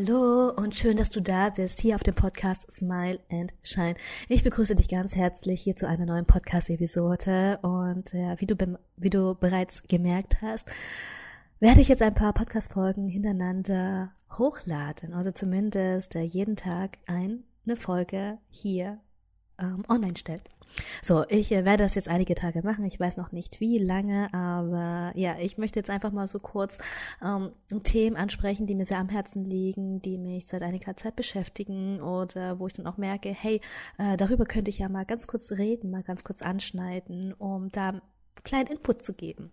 Hallo und schön, dass du da bist, hier auf dem Podcast Smile and Shine. Ich begrüße dich ganz herzlich hier zu einer neuen Podcast-Episode und ja, wie du, wie du bereits gemerkt hast, werde ich jetzt ein paar Podcast-Folgen hintereinander hochladen, also zumindest äh, jeden Tag eine Folge hier ähm, online stellen. So, ich äh, werde das jetzt einige Tage machen. Ich weiß noch nicht wie lange, aber ja, ich möchte jetzt einfach mal so kurz ähm, Themen ansprechen, die mir sehr am Herzen liegen, die mich seit einiger Zeit beschäftigen oder wo ich dann auch merke, hey, äh, darüber könnte ich ja mal ganz kurz reden, mal ganz kurz anschneiden, um da kleinen Input zu geben.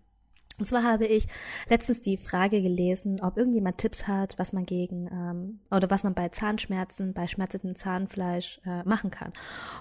Und zwar habe ich letztens die Frage gelesen, ob irgendjemand Tipps hat, was man gegen ähm, oder was man bei Zahnschmerzen, bei schmerzendem Zahnfleisch äh, machen kann.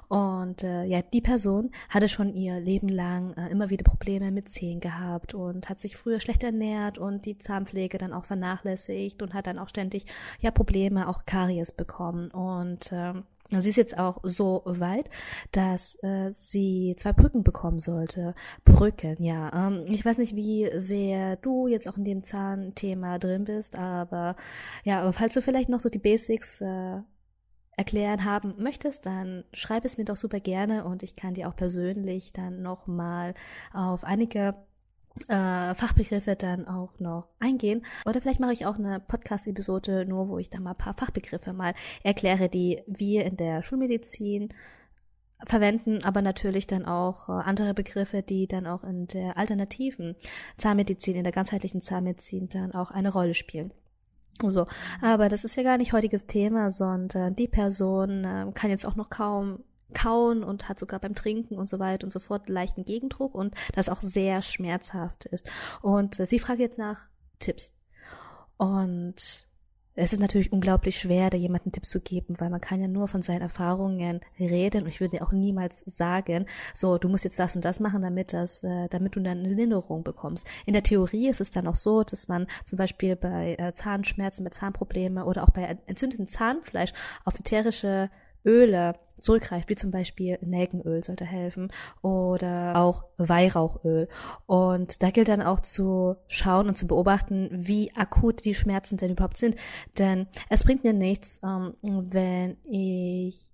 Und äh, ja, die Person hatte schon ihr Leben lang äh, immer wieder Probleme mit Zähnen gehabt und hat sich früher schlecht ernährt und die Zahnpflege dann auch vernachlässigt und hat dann auch ständig ja Probleme, auch Karies bekommen und ähm, Sie ist jetzt auch so weit, dass äh, sie zwei Brücken bekommen sollte. Brücken, ja. Ähm, ich weiß nicht, wie sehr du jetzt auch in dem Zahnthema drin bist, aber ja, falls du vielleicht noch so die Basics äh, erklären haben möchtest, dann schreib es mir doch super gerne und ich kann dir auch persönlich dann nochmal auf einige äh, Fachbegriffe dann auch noch eingehen. Oder vielleicht mache ich auch eine Podcast-Episode nur, wo ich da mal ein paar Fachbegriffe mal erkläre, die wir in der Schulmedizin verwenden, aber natürlich dann auch äh, andere Begriffe, die dann auch in der alternativen Zahnmedizin, in der ganzheitlichen Zahnmedizin dann auch eine Rolle spielen. So, aber das ist ja gar nicht heutiges Thema, sondern die Person äh, kann jetzt auch noch kaum Kauen und hat sogar beim Trinken und so weiter und so fort leichten Gegendruck und das auch sehr schmerzhaft ist. Und äh, sie fragt jetzt nach Tipps. Und es ist natürlich unglaublich schwer, da jemanden Tipps zu geben, weil man kann ja nur von seinen Erfahrungen reden und ich würde auch niemals sagen, so, du musst jetzt das und das machen, damit das, äh, damit du dann eine Linderung bekommst. In der Theorie ist es dann auch so, dass man zum Beispiel bei äh, Zahnschmerzen, bei Zahnprobleme oder auch bei entzündetem Zahnfleisch auf ätherische Öle zurückgreift, wie zum Beispiel Nelkenöl sollte helfen oder auch Weihrauchöl. Und da gilt dann auch zu schauen und zu beobachten, wie akut die Schmerzen denn überhaupt sind. Denn es bringt mir nichts, ähm, wenn ich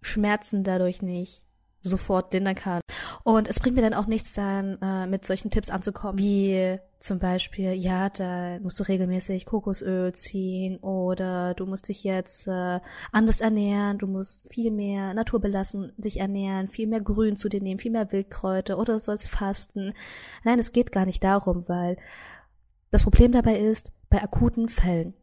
Schmerzen dadurch nicht sofort kann. Und es bringt mir dann auch nichts, dann äh, mit solchen Tipps anzukommen, wie zum Beispiel, ja, da musst du regelmäßig Kokosöl ziehen oder du musst dich jetzt äh, anders ernähren, du musst viel mehr naturbelassen dich ernähren, viel mehr Grün zu dir nehmen, viel mehr Wildkräuter oder sollst fasten. Nein, es geht gar nicht darum, weil das Problem dabei ist, bei akuten Fällen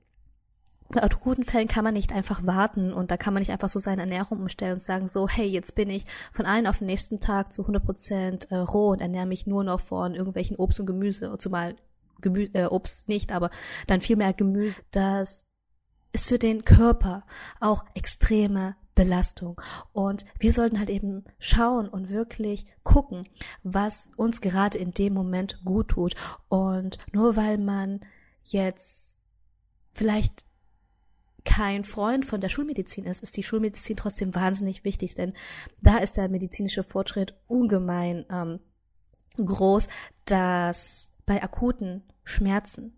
bei akuten Fällen kann man nicht einfach warten und da kann man nicht einfach so seine Ernährung umstellen und sagen so, hey, jetzt bin ich von einem auf den nächsten Tag zu 100 Prozent äh, roh und ernähre mich nur noch von irgendwelchen Obst und Gemüse, zumal Gemü äh, Obst nicht, aber dann viel mehr Gemüse. Das ist für den Körper auch extreme Belastung. Und wir sollten halt eben schauen und wirklich gucken, was uns gerade in dem Moment gut tut. Und nur weil man jetzt vielleicht kein Freund von der Schulmedizin ist, ist die Schulmedizin trotzdem wahnsinnig wichtig, denn da ist der medizinische Fortschritt ungemein ähm, groß, dass bei akuten Schmerzen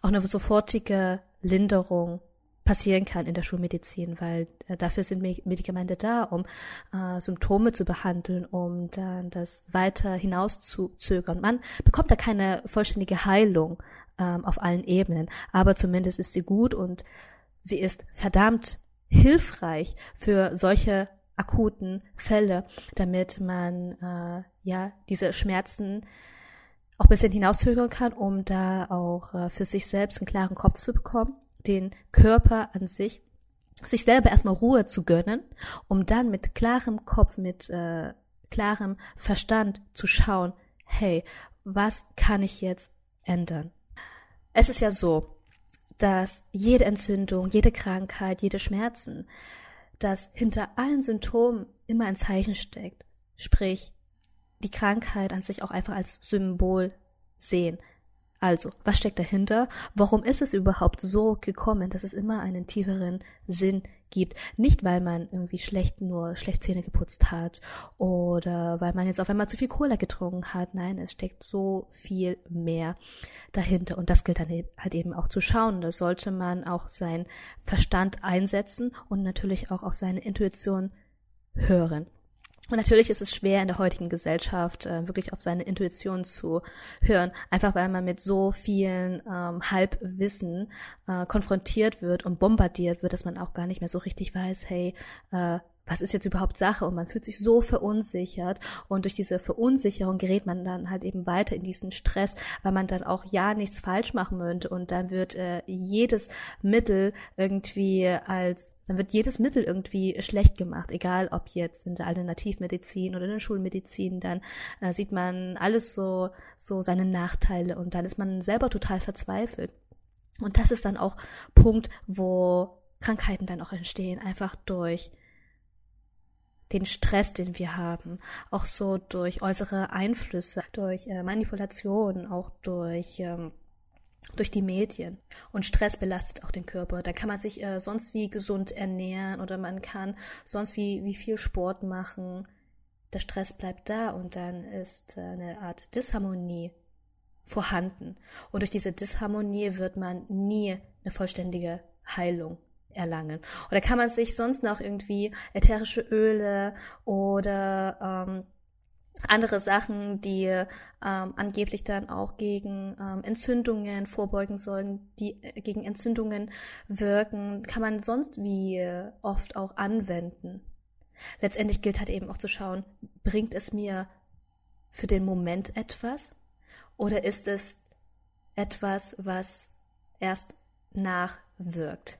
auch eine sofortige Linderung passieren kann in der Schulmedizin, weil äh, dafür sind Medikamente da, um äh, Symptome zu behandeln, um dann das weiter hinauszuzögern. Man bekommt da keine vollständige Heilung ähm, auf allen Ebenen, aber zumindest ist sie gut und sie ist verdammt hilfreich für solche akuten Fälle, damit man äh, ja diese Schmerzen auch ein bisschen hinauszögern kann, um da auch äh, für sich selbst einen klaren Kopf zu bekommen, den Körper an sich, sich selber erstmal Ruhe zu gönnen, um dann mit klarem Kopf, mit äh, klarem Verstand zu schauen, hey, was kann ich jetzt ändern? Es ist ja so, dass jede Entzündung, jede Krankheit, jede Schmerzen, dass hinter allen Symptomen immer ein Zeichen steckt. Sprich, die Krankheit an sich auch einfach als Symbol sehen. Also, was steckt dahinter? Warum ist es überhaupt so gekommen, dass es immer einen tieferen Sinn gibt? Nicht, weil man irgendwie schlecht nur schlecht Zähne geputzt hat oder weil man jetzt auf einmal zu viel Cola getrunken hat. Nein, es steckt so viel mehr dahinter. Und das gilt dann e-, halt eben auch zu schauen. Da sollte man auch seinen Verstand einsetzen und natürlich auch auf seine Intuition hören. Und natürlich ist es schwer in der heutigen Gesellschaft äh, wirklich auf seine Intuition zu hören, einfach weil man mit so vielen ähm, Halbwissen äh, konfrontiert wird und bombardiert wird, dass man auch gar nicht mehr so richtig weiß, hey, äh, was ist jetzt überhaupt Sache? Und man fühlt sich so verunsichert. Und durch diese Verunsicherung gerät man dann halt eben weiter in diesen Stress, weil man dann auch ja nichts falsch machen möchte. Und dann wird äh, jedes Mittel irgendwie als, dann wird jedes Mittel irgendwie schlecht gemacht. Egal ob jetzt in der Alternativmedizin oder in der Schulmedizin, dann äh, sieht man alles so, so seine Nachteile. Und dann ist man selber total verzweifelt. Und das ist dann auch Punkt, wo Krankheiten dann auch entstehen, einfach durch den Stress, den wir haben, auch so durch äußere Einflüsse, durch äh, Manipulation, auch durch ähm, durch die Medien. Und Stress belastet auch den Körper. Da kann man sich äh, sonst wie gesund ernähren oder man kann sonst wie, wie viel Sport machen. Der Stress bleibt da und dann ist äh, eine Art Disharmonie vorhanden. Und durch diese Disharmonie wird man nie eine vollständige Heilung erlangen. Oder kann man sich sonst noch irgendwie ätherische Öle oder ähm, andere Sachen, die ähm, angeblich dann auch gegen ähm, Entzündungen vorbeugen sollen, die äh, gegen Entzündungen wirken, kann man sonst wie oft auch anwenden. Letztendlich gilt halt eben auch zu schauen, bringt es mir für den Moment etwas oder ist es etwas, was erst nachwirkt?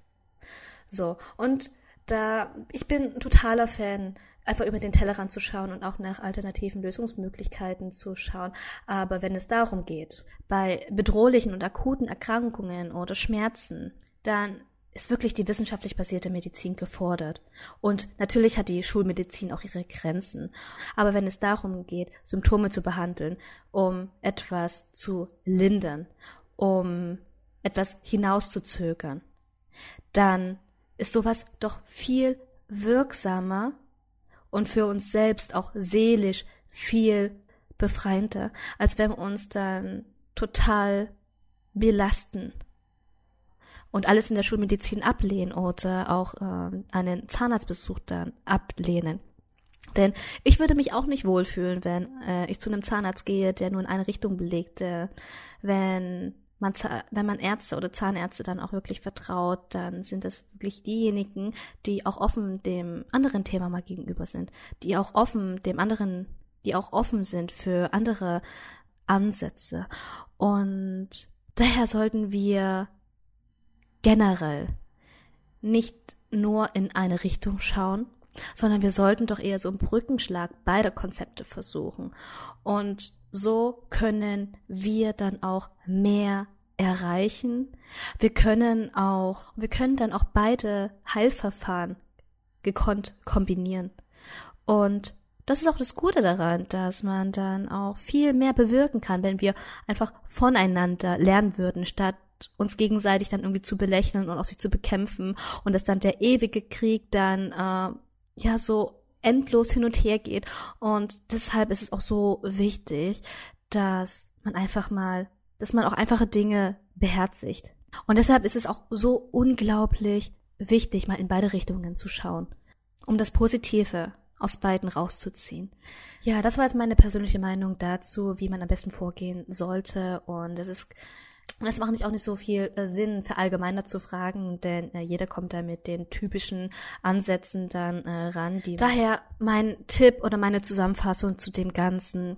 So. Und da, ich bin totaler Fan, einfach über den Tellerrand zu schauen und auch nach alternativen Lösungsmöglichkeiten zu schauen. Aber wenn es darum geht, bei bedrohlichen und akuten Erkrankungen oder Schmerzen, dann ist wirklich die wissenschaftlich basierte Medizin gefordert. Und natürlich hat die Schulmedizin auch ihre Grenzen. Aber wenn es darum geht, Symptome zu behandeln, um etwas zu lindern, um etwas hinauszuzögern, dann ist sowas doch viel wirksamer und für uns selbst auch seelisch viel befreiender, als wenn wir uns dann total belasten und alles in der Schulmedizin ablehnen oder auch äh, einen Zahnarztbesuch dann ablehnen. Denn ich würde mich auch nicht wohlfühlen, wenn äh, ich zu einem Zahnarzt gehe, der nur in eine Richtung belegt, äh, wenn man, wenn man Ärzte oder Zahnärzte dann auch wirklich vertraut, dann sind es wirklich diejenigen, die auch offen dem anderen Thema mal gegenüber sind, die auch offen dem anderen, die auch offen sind für andere Ansätze. Und daher sollten wir generell nicht nur in eine Richtung schauen, sondern wir sollten doch eher so einen Brückenschlag beider Konzepte versuchen. Und so können wir dann auch mehr erreichen. Wir können auch, wir können dann auch beide Heilverfahren gekonnt kombinieren. Und das ist auch das Gute daran, dass man dann auch viel mehr bewirken kann, wenn wir einfach voneinander lernen würden, statt uns gegenseitig dann irgendwie zu belächeln und auch sich zu bekämpfen und dass dann der ewige Krieg dann äh, ja so endlos hin und her geht. Und deshalb ist es auch so wichtig, dass man einfach mal, dass man auch einfache Dinge beherzigt. Und deshalb ist es auch so unglaublich wichtig, mal in beide Richtungen zu schauen, um das Positive aus beiden rauszuziehen. Ja, das war jetzt meine persönliche Meinung dazu, wie man am besten vorgehen sollte. Und es ist das macht nicht auch nicht so viel äh, Sinn, verallgemeinert zu fragen, denn äh, jeder kommt da mit den typischen Ansätzen dann äh, ran. Daher mein Tipp oder meine Zusammenfassung zu dem Ganzen.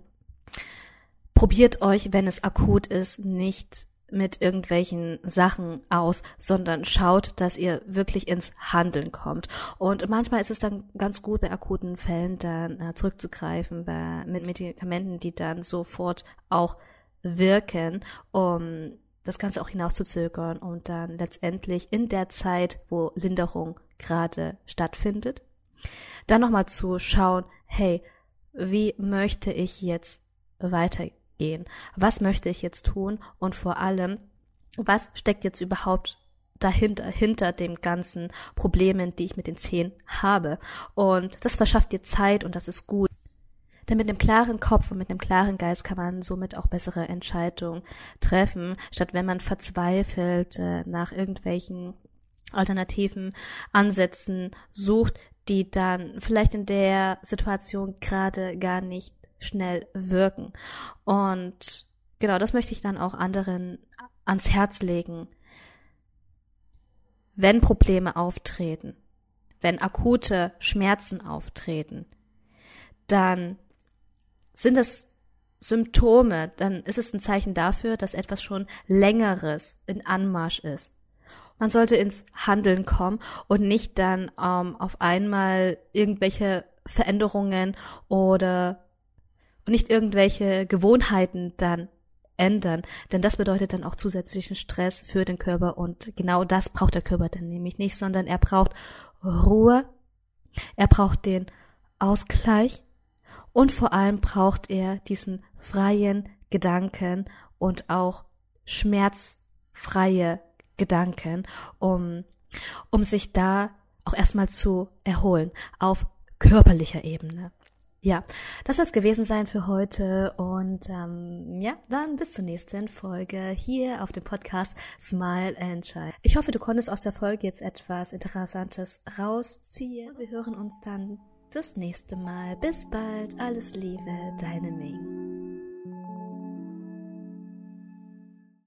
Probiert euch, wenn es akut ist, nicht mit irgendwelchen Sachen aus, sondern schaut, dass ihr wirklich ins Handeln kommt. Und manchmal ist es dann ganz gut, bei akuten Fällen dann äh, zurückzugreifen, bei, mit Medikamenten, die dann sofort auch wirken, um das Ganze auch hinauszuzögern und dann letztendlich in der Zeit, wo Linderung gerade stattfindet, dann nochmal zu schauen, hey, wie möchte ich jetzt weitergehen? gehen. Was möchte ich jetzt tun? Und vor allem, was steckt jetzt überhaupt dahinter, hinter dem ganzen Problemen, die ich mit den Zehen habe. Und das verschafft dir Zeit und das ist gut. Denn mit einem klaren Kopf und mit einem klaren Geist kann man somit auch bessere Entscheidungen treffen, statt wenn man verzweifelt äh, nach irgendwelchen alternativen Ansätzen sucht, die dann vielleicht in der Situation gerade gar nicht schnell wirken. Und genau, das möchte ich dann auch anderen ans Herz legen. Wenn Probleme auftreten, wenn akute Schmerzen auftreten, dann sind es Symptome, dann ist es ein Zeichen dafür, dass etwas schon längeres in Anmarsch ist. Man sollte ins Handeln kommen und nicht dann ähm, auf einmal irgendwelche Veränderungen oder nicht irgendwelche Gewohnheiten dann ändern, denn das bedeutet dann auch zusätzlichen Stress für den Körper und genau das braucht der Körper dann nämlich nicht, sondern er braucht Ruhe, er braucht den Ausgleich und vor allem braucht er diesen freien Gedanken und auch schmerzfreie Gedanken, um, um sich da auch erstmal zu erholen auf körperlicher Ebene. Ja, das soll es gewesen sein für heute und ähm, ja, dann bis zur nächsten Folge hier auf dem Podcast Smile and Shine. Ich hoffe, du konntest aus der Folge jetzt etwas Interessantes rausziehen. Wir hören uns dann das nächste Mal. Bis bald, alles Liebe, deine Ming.